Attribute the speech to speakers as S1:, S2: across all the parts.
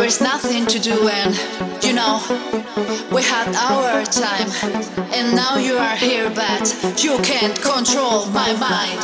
S1: There is nothing to do, and you know, we had our time, and now you are here, but you can't control my mind.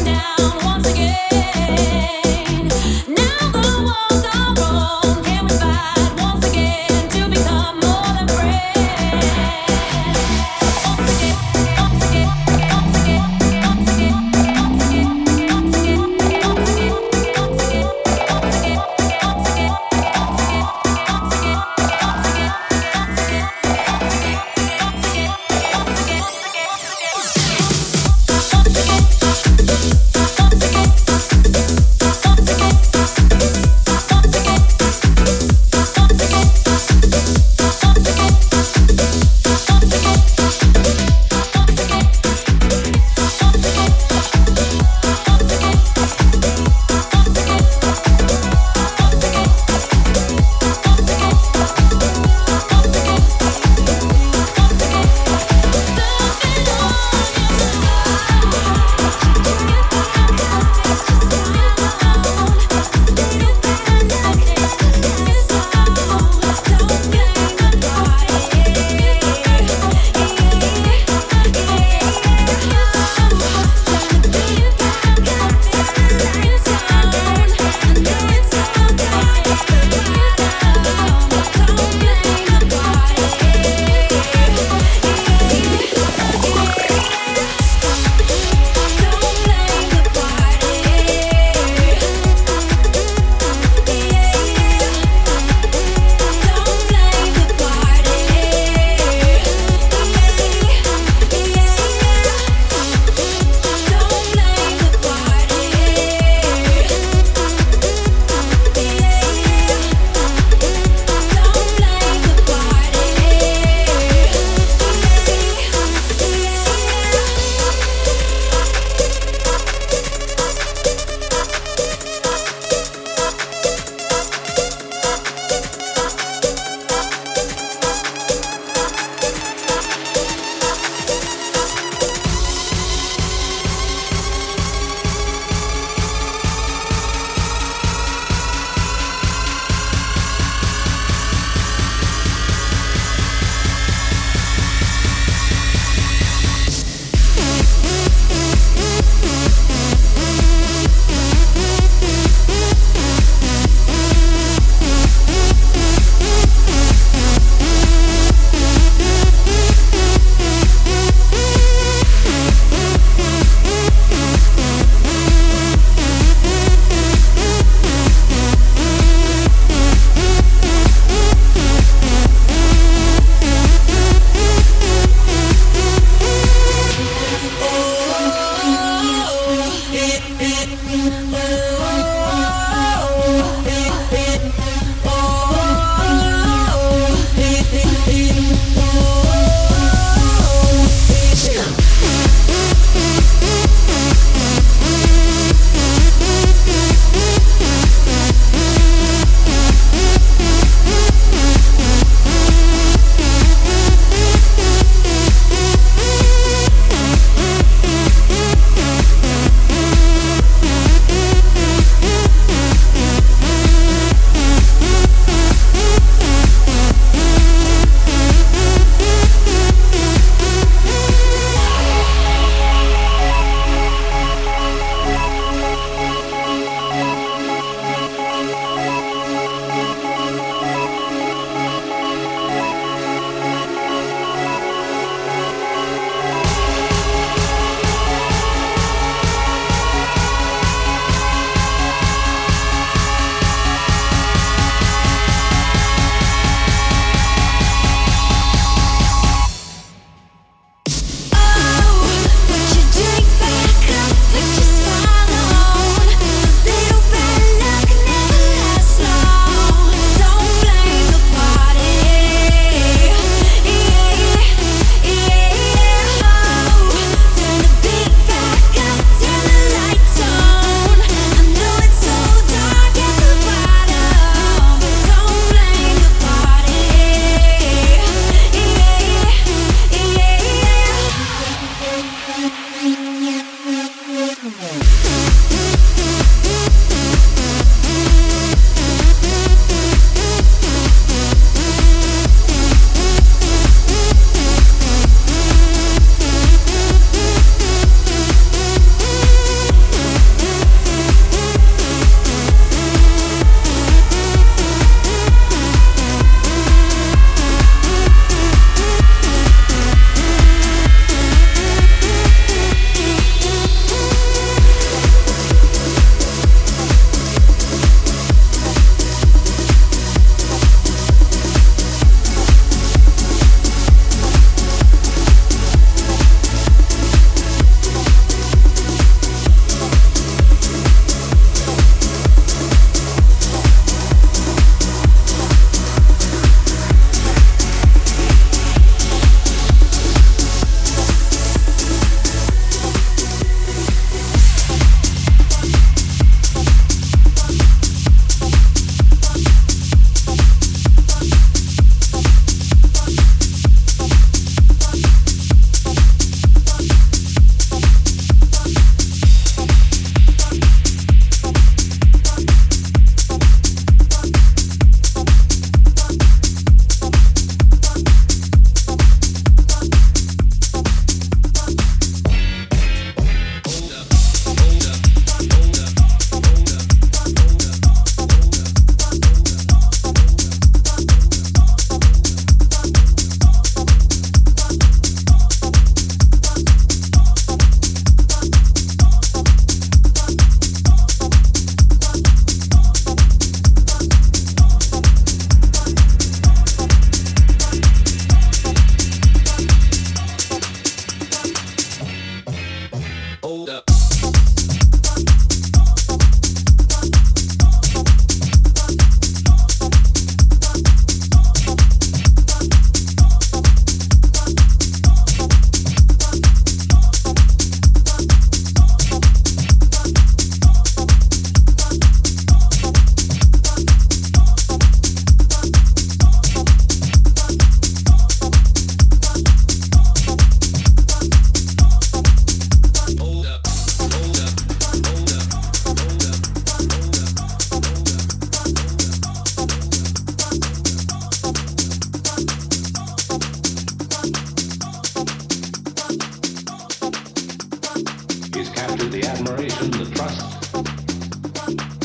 S2: down once again.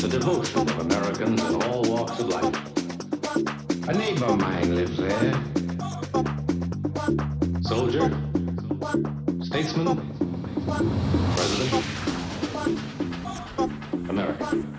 S3: Friends in all walks of life. A neighbor of mine lives there. Soldier, statesman, president. American.